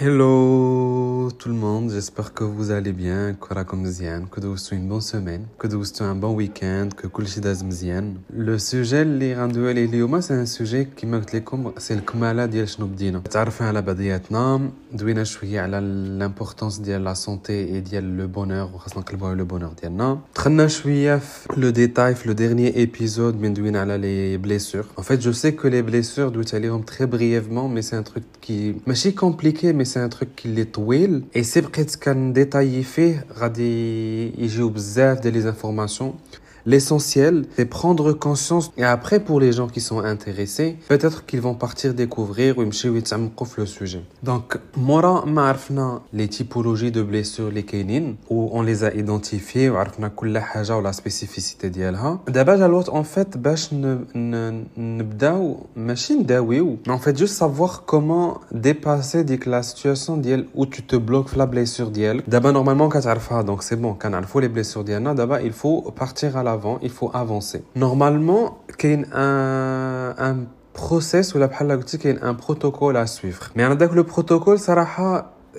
Hello. j'espère que vous allez bien, que راكم مزيان, que vous une bonne semaine, que vous un bon week-end, que كل داز مزيان. Le sujet اللي غندوي عليه اليوم c'est un sujet كما قلت لكم c'est الكمالة ديال شنو بدينا. تعرفنا على بعضياتنا, دوينا شوية على l'importance ديال لا سونتي et ديال لو بونور وخاصنا نقلبوا على لو بونور ديالنا. دخلنا شوية في لو ديتاي في لو dernier épisode من دوينا على لي blessures. En fait, je sais que les blessures دويت عليهم très brièvement mais c'est un truc qui ماشي compliqué mais c'est un truc qui est طويل et c'est بقيت كنديتايي فيه غادي يجيو بزاف ديال لي informations L'essentiel, c'est prendre conscience. Et après, pour les gens qui sont intéressés, peut-être qu'ils vont partir découvrir ou le sujet. Donc, Mora ma'arfna les typologies de blessures, les kénines, où on les a identifiées, arfna kulla haja ou la spécificité d'yelha. D'abord, l'autre, en fait, bash nbdaou, machine dawiou. Mais en fait, juste savoir comment dépasser la situation d'yel où tu te bloques la blessure d'yel. D'abord, normalement, quand donc c'est bon, quand les blessures d'yelna, d'abord, il faut partir à la il faut avancer. Normalement, il y a un, un process ou la un protocole à suivre. Mais le protocole,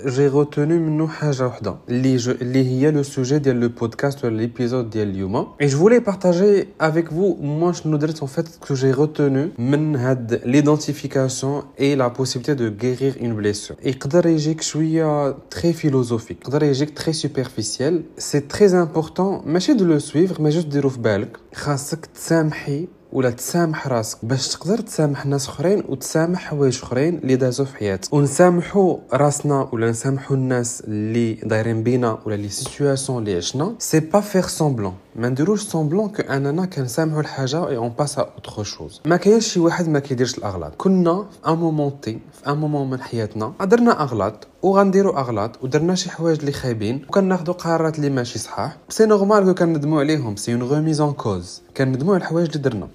j'ai retenu منه حاجه وحده اللي اللي هي le sujet ديال le podcast ou l'épisode ديال اليوم et je voulais partager avec vous moi شنو درت en fait que j'ai retenu من هاد l'identification et la possibilité de guérir une blessure يقدر يجيك شويه très philosophique يقدر يجيك très superficiel c'est très important ماشي de le suivre mais juste ديرو في بالك خاصك تسامحي ولا تسامح راسك باش تقدر تسامح ناس أخرين وتسامح حوايج أخرين اللي دازو في حياتك. ونسامحوا راسنا ولا نسامحوا الناس اللي دايرين بينا ولا les situations اللي عشنا. c'est pas faire semblant ما نديروش semblant que اننا كنسامحوا الحاجة et on passe autre chose. ما كاينش شي واحد ما كيديرش الاغلاط. كنا في un moment de vie un moment من حياتنا درنا اغلاط وغنديروا اغلاط ودرنا شي حوايج اللي خايبين وكناخذوا قرارات اللي ماشي صحاح. c'est normal que كندموا عليهم c'est une remise en cause. كندموا على الحوايج اللي درنا.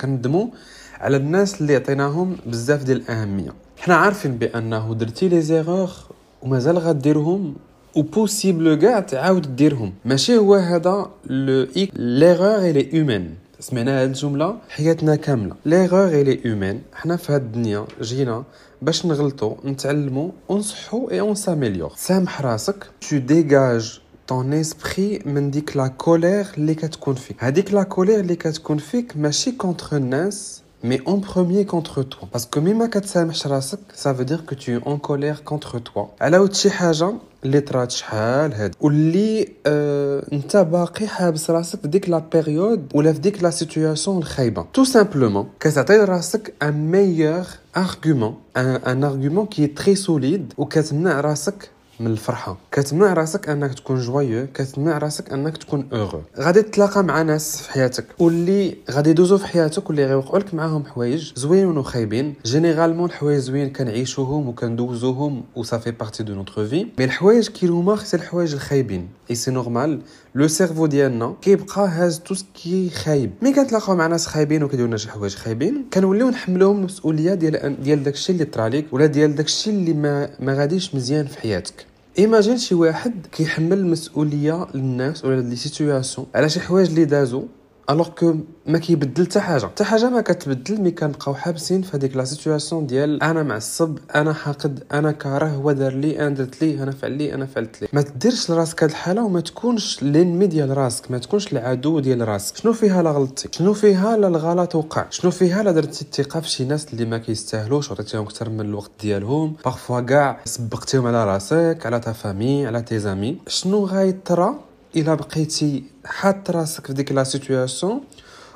كندموا على الناس اللي عطيناهم بزاف ديال الأهمية. حنا عارفين بأنه درتي les erreurs ومازال غديرهم و possible كاع تعاود ديرهم ماشي هو هذا l'échec l'erreur est humaine سمعنا هاد الجمله حياتنا كامله l'erreur est humaine حنا في هاد الدنيا جينا باش نغلطوا نتعلموا ونصحوا et on s'améliore سامح راسك tu dégages ton esprit من ديك la colère اللي كتكون فيك هذيك la colère اللي كتكون فيك ماشي contre الناس mais en premier contre toi parce que ميما كتسامحش راسك ça veut dire que tu es en colère contre toi على ود شي حاجه اللي طرات شحال هاد واللي آه انت باقي حابس راسك في ديك لا بيريود ولا في ديك لا سيتوياسيون الخايبه تو سامبلومون كتعطي راسك ان ميور ارغومون ان ارغومون كي تري سوليد وكتمنع راسك من الفرحة. كتمنع راسك أنك تكون joyeux كتمنع راسك أنك تكون اوغو غادي تتلاقى مع ناس في حياتك واللي غادي يدوزو في حياتك واللي غيوقعوا لك معاهم حوايج زوينين وخايبين. généralement الحوايج زوين كنعيشوهم وكندوزوهم و ça fait partie de notre vie mais الحوايج كي هما c'est الحوايج الخايبين. et c'est normal le cerveau ديالنا كيبقى هاز tout ce qui خايب. mais كنتلاقاو مع ناس خايبين وكيديروا لنا شي حوايج خايبين كنوليو نحملوهم المسؤوليه ديال ديال داكشي اللي طراليك ولا ديال داكشي اللي ما ما غاديش مزيان في حياتك. imagine شي واحد كيحمل المسؤوليه للناس ولا les situations على شي حوايج اللي دازو alors que ما كيبدل حتى حاجة حتى حاجة ما كتبدل mais كنبقاو حابسين في هذيك la situation ديال أنا معصب أنا حاقد أنا كاره هو دار لي أنا درت ليه أنا فعل لي أنا فعلت ليه ما تديرش لراسك هاد الحاله وما تكونش l'ennemi ديال راسك ما تكونش العدو ديال راسك شنو فيها لا غلطتي شنو فيها لا الغلط وقع شنو فيها لا درتي الثقه في شي ناس اللي ما كيستاهلوش عطيتيهم أكثر من الوقت ديالهم parfois كاع سبقتيهم على راسك على ta famille على tes amis شنو غايطرا الا بقيتي حاط راسك في ديك لا سيتوياسيون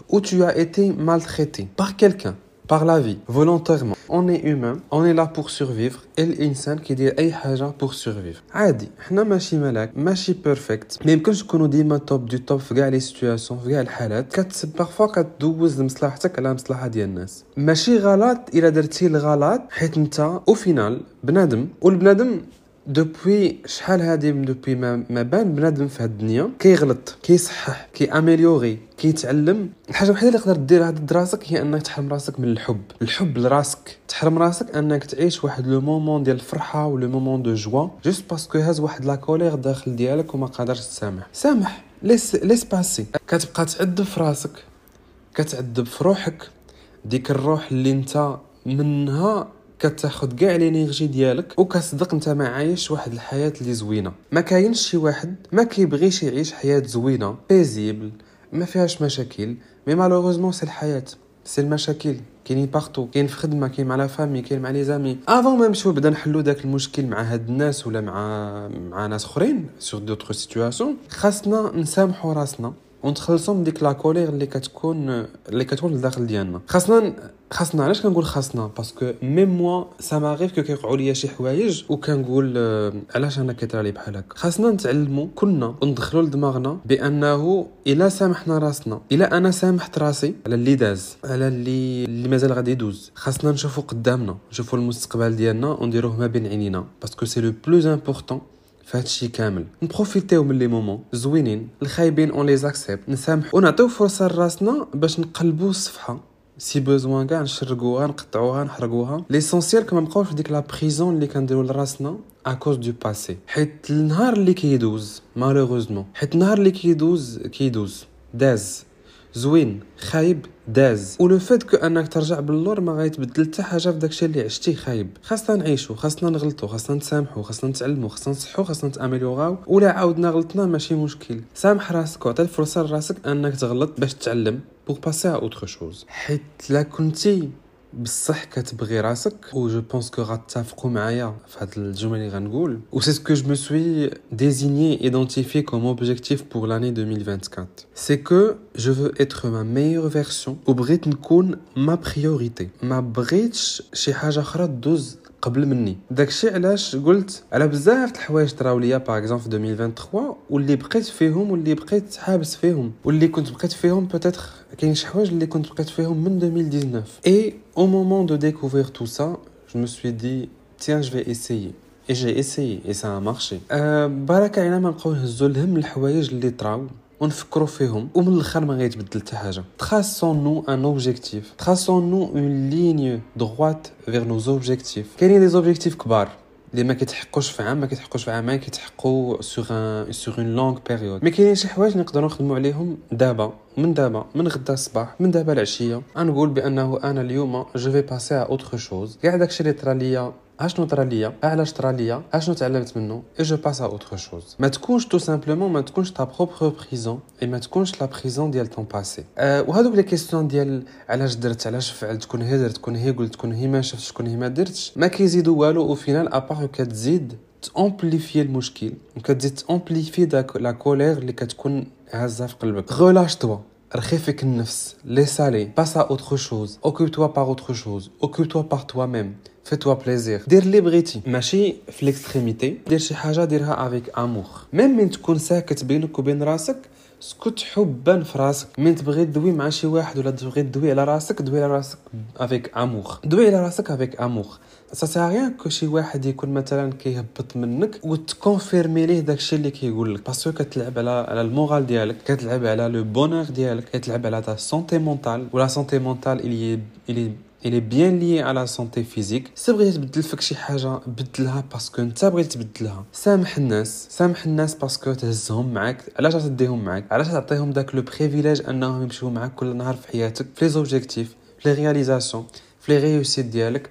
où tu as été maltraité par quelqu'un par la vie, volontairement. On est humain, on est là pour survivre. Et l'insan qui dit أي حاجة pour survivre. عادي حنا ماشي ملاك ماشي بيرفكت ما يمكنش نكونوا ديما توب دو توب في كاع لي سيتوياسيون في كاع الحالات كت بارفوا كتدوز لمصلحتك على مصلحة ديال الناس ماشي غلط الا درتي الغلط حيت انت او فينال بنادم والبنادم دوبوي شحال هادي depuis ما, بان بنادم في هاد الدنيا كيغلط كيصحح كي اميليوري كيتعلم الحاجة الوحيده اللي تقدر دير هاد دراسك هي انك تحرم راسك من الحب الحب لراسك تحرم راسك انك تعيش واحد le moment ديال الفرحه ولا moment de joie juste parce que هاز واحد la colère داخل ديالك وما قادرش تسامح سامح laisse laisse passer كتبقى تعذب في راسك كتعذب في روحك ديك الروح اللي انت منها كتاخد كاع l'énergie ديالك وكتصدق انت ما عايش واحد الحياة اللي زوينة. ما كاينش شي واحد ما كيبغيش يعيش حياة زوينة paisible ما فيهاش مشاكل mais malheureusement c'est الحياة c'est المشاكل كاينين partout كاين في خدمة كاين مع la famille كاين مع les amis avant ما نمشيو بدا نحلو داك المشكل مع هاد الناس ولا مع مع ناس أخرين sur d'autres situations خاصنا نسامحوا راسنا ونتخلصوا من ديك la colère اللي كتكون اللي كتكون لداخل ديالنا. خاصنا خاصنا علاش كنقول خاصنا؟ parce que même moi ça m'arrive que كيوقعوا ليا شي حوايج وكنقول آه، علاش أنا كيطرى لي بحال هكا؟ خاصنا نتعلموا كلنا وندخلوا لدماغنا بأنه إلا سامحنا راسنا إلا أنا سامحت راسي على اللي داز على اللي اللي مازال غادي يدوز. خاصنا نشوفوا قدامنا نشوفوا المستقبل ديالنا ونديروه ما بين عينينا. parce que c'est le plus important فهادشي كامل. نبروفيتيو من les moments زوينين الخايبين on les accepte نسامح. ونعطيو فرصة لراسنا باش نقلبوا الصفحه si besoin كاع نشرقوها نقطعوها نحرقوها l'essentiel que ما نبقاوش في ديك la prison اللي كنديرو لراسنا à cause du passé حيت النهار اللي كيدوز malheureusement حيت النهار اللي كيدوز كيدوز داز زوين خايب داز. و le fait que أنك ترجع باللور ما غيتبدل حتى حاجة في داكشي اللي عشتيه خايب. خاصنا نعيشو خاصنا نغلطو خاصنا نسامحو خاصنا نتعلمو خاصنا نصحو خاصنا نتاميليوراو ولا عاودنا غلطنا ماشي مشكل. سامح راسك وعطي الفرصة لراسك أنك تغلط باش تتعلم pour passer à autre chose حيت لا كنتي. بصح كتبغي راسك و جو بونس كو غتفقوا معايا في هاد الجمل اللي غنقول و سي سكو جو مو سوي ديزيني ايدونتيفي كوم اوبجيكتيف بور لاني 2024 سي كو جو فو اتر ما ميور فيرسيون و بغيت نكون ما بريوريتي ما بغيتش شي حاجه اخرى دوز قبل مني. داكشي علاش قلت على بزاف الحوايج طراو ليا par exemple في 2023 واللي بقيت فيهم واللي بقيت حابس فيهم. واللي كنت بقيت فيهم peut-être كاين شي حوايج اللي كنت بقيت فيهم من 2019 اي au moment de découvrir tout ça je me suis dit tiens je vais essayer. Et j'ai essayé et ça a marché. أه برك علينا ما نبقاو نهزو الهم الحوايج اللي طراو. ونفكروا فيهم. ومن الأخر ما غيتبدل حتى حاجة. traçons-nous un objectif traçons-nous une ligne droite vers nos objectifs كاينين des objectifs كبار. اللي ما كيتحقوش في عام ما كيتحقوش في عامين كيتحقوا sur un sur une longue période mais كاينين شي حوايج نقدروا نخدموا عليهم دابا. من دابا؟ من غدا الصباح من دابا العشية. غنقول بأنه أنا اليوم je vais passer à autre chose كاع داكشي اللي طرا ليا اشنو طرا ليا علاش طرا ليا اشنو تعلمت منه et je passe à autre chose ما تكونش tout simplement ما تكونش ta propre prison et ما تكونش la prison ديال ton passé أه وهذوك les questions ديال علاش درت علاش فعلت تكون هي درت تكون هي قلت تكون هي ما شفتش تكون هي ما درتش ما كيزيدوا والو au final à part كتزيد ت amplifier المشكل وكتزيد ت amplifier داك la colère اللي كتكون هازه في قلبك relâche-toi رخي فيك النفس chose occupe-toi par autre chose occupe-toi par toi-même fais-toi plaisir دير اللي بغيتي ماشي في l'extrémité دير شي حاجة ديرها avec amour même من تكون ساكت بينك وبين راسك سكت حبا في راسك من تبغي تدوي مع شي واحد ولا تبغي تدوي على راسك دوي على راسك avec amour دوي على راسك avec amour ça que شي واحد يكون مثلا كيهبط منك وت confirmer ليه داكشي اللي كيقول لك parce que كتلعب على على ال moral ديالك كتلعب على le bonheur ديالك كتلعب على ta santé mentale ولا santé mentale اللي اللي elle est bien liée على santé physique si بغيتي تبدل فيك شي حاجة بدلها parce que انت بغيت تبدلها. سامح الناس. سامح الناس parce que تهزهم معاك. علاش تديهم معاك؟ علاش تعطيهم داك le privilège انهم يمشيو معاك كل نهار في حياتك؟ في les objectifs في les réalisations في les réussites ديالك.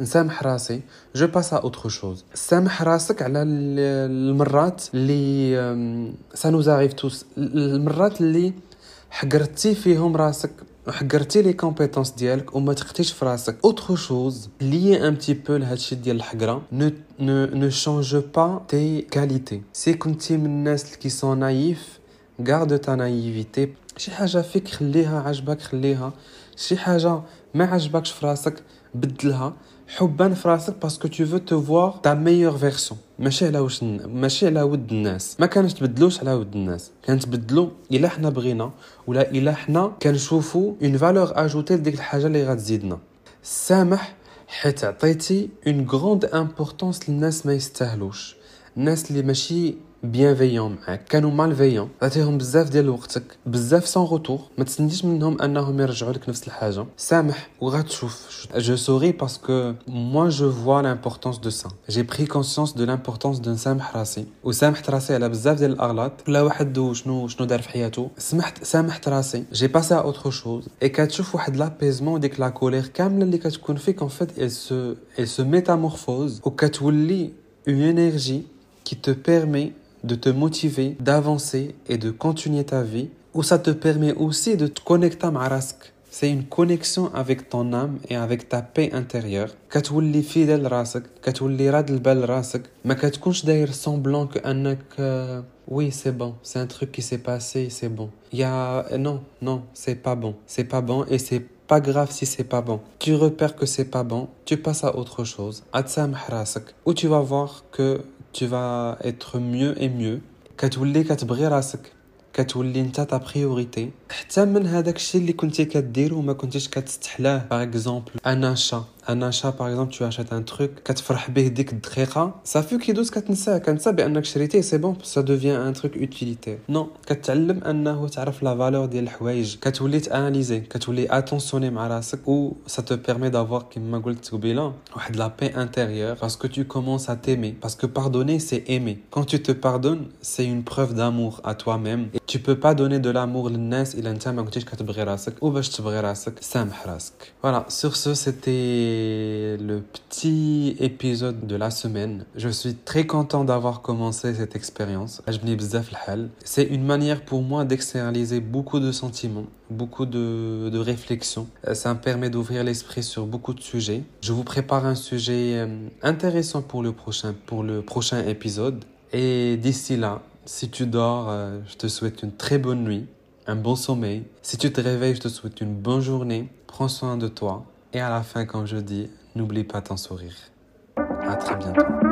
نسامح راسي. je passe autre chose سامح راسك على المرات اللي سا نوز توس المرات اللي حقرتي فيهم راسك وحقرتي les compétences ديالك وما تخطيش في راسك. autre chose lié un petit peu لهادشي ديال الحقرة. non non non change pas tes qualités si كنتي من الناس اللي qui sont naïfs garde ta naïveté شي حاجة فيك خليها عجبك خليها. شي حاجة ما عجبكش في راسك بدلها. حبا في راسك parce que tu veux te voir ta meilleure version ماشي على واش ماشي على ود الناس. ما كانش تبدلوش على ود الناس. كانت تبدلو إلا حنا بغينا ولا إلا حنا كنشوفو une valeur ajoutée لديك الحاجة اللي غتزيدنا. سامح حيت عطيتي une grande importance للناس ما يستاهلوش. الناس اللي ماشي بيانفيون معاك كانوا مالفيون عطيهم بزاف ديال وقتك بزاف سون روتور ما تسنيش منهم انهم يرجعوا لك نفس الحاجه سامح وغتشوف جو سوري باسكو موا جو فوا لامبورطونس دو سا جي بري كونسيونس دو لامبورطونس دو نسامح راسي وسامحت راسي على بزاف ديال الاغلاط كل واحد شنو شنو دار في حياته سمحت سامحت راسي جي باسي ا اوتر شوز اي كتشوف واحد لابيزمون ديك لا كولير كامله اللي كتكون فيك ان فيت ال سو ال سو ميتامورفوز وكتولي اون انرجي qui te permet de te motiver, d'avancer et de continuer ta vie, ou ça te permet aussi de te connecter à rask. C'est une connexion avec ton âme et avec ta paix intérieure. كتولي fidèle راسك, كتولي راد البال راسك, ما كتكونش داير semblant que انك oui, c'est bon, c'est un truc qui s'est passé, c'est bon. Il y a non, non, c'est pas bon. C'est pas bon et c'est pas grave si c'est pas bon. Tu repères que c'est pas bon, tu passes à autre chose. Atsam rasak. Ou tu vas voir que tu vas être mieux et mieux كتولي كتبغي راسك كتولي انت تا بريوريتي حتى من هذاك الشيء اللي كنتي كديرو وما كنتيش كتستحلاه باغ اكزومبل ان اشا ان اشا باغ اكزومبل تو اشيت ان تروك كتفرح به ديك الدقيقه صافي كيدوز كتنساه كنسى بانك شريتيه سي بون سا دوفيان ان تروك اوتيليتير نو كتعلم انه تعرف لا فالور ديال الحوايج كتولي تاناليزي كتولي اتونسيوني مع راسك و سا تو بيرمي دافوار كيما قلت قبيله واحد لا بي انتيريور باسكو تو كومونس ا تيمي باسكو باردوني سي ايمي كون تو te pardonnes c'est une preuve d'amour à toi-même et tu peux pas donner de l'amour للناس الا انت ما كنتيش كتبغي راسك وباش تبغي راسك سامح راسك voilà sur ce c'était le petit épisode de la semaine. Je suis très content d'avoir commencé cette expérience. C'est une manière pour moi d'externaliser beaucoup de sentiments, beaucoup de, de réflexions. Ça me permet d'ouvrir l'esprit sur beaucoup de sujets. Je vous prépare un sujet euh, intéressant pour le prochain, pour le prochain épisode. Et d'ici là, si tu dors, euh, je te souhaite une très bonne nuit, un bon sommeil. Si tu te réveilles, je te souhaite une bonne journée. Prends soin de toi. Et à la fin, comme je dis, n'oublie pas ton sourire. À très bientôt.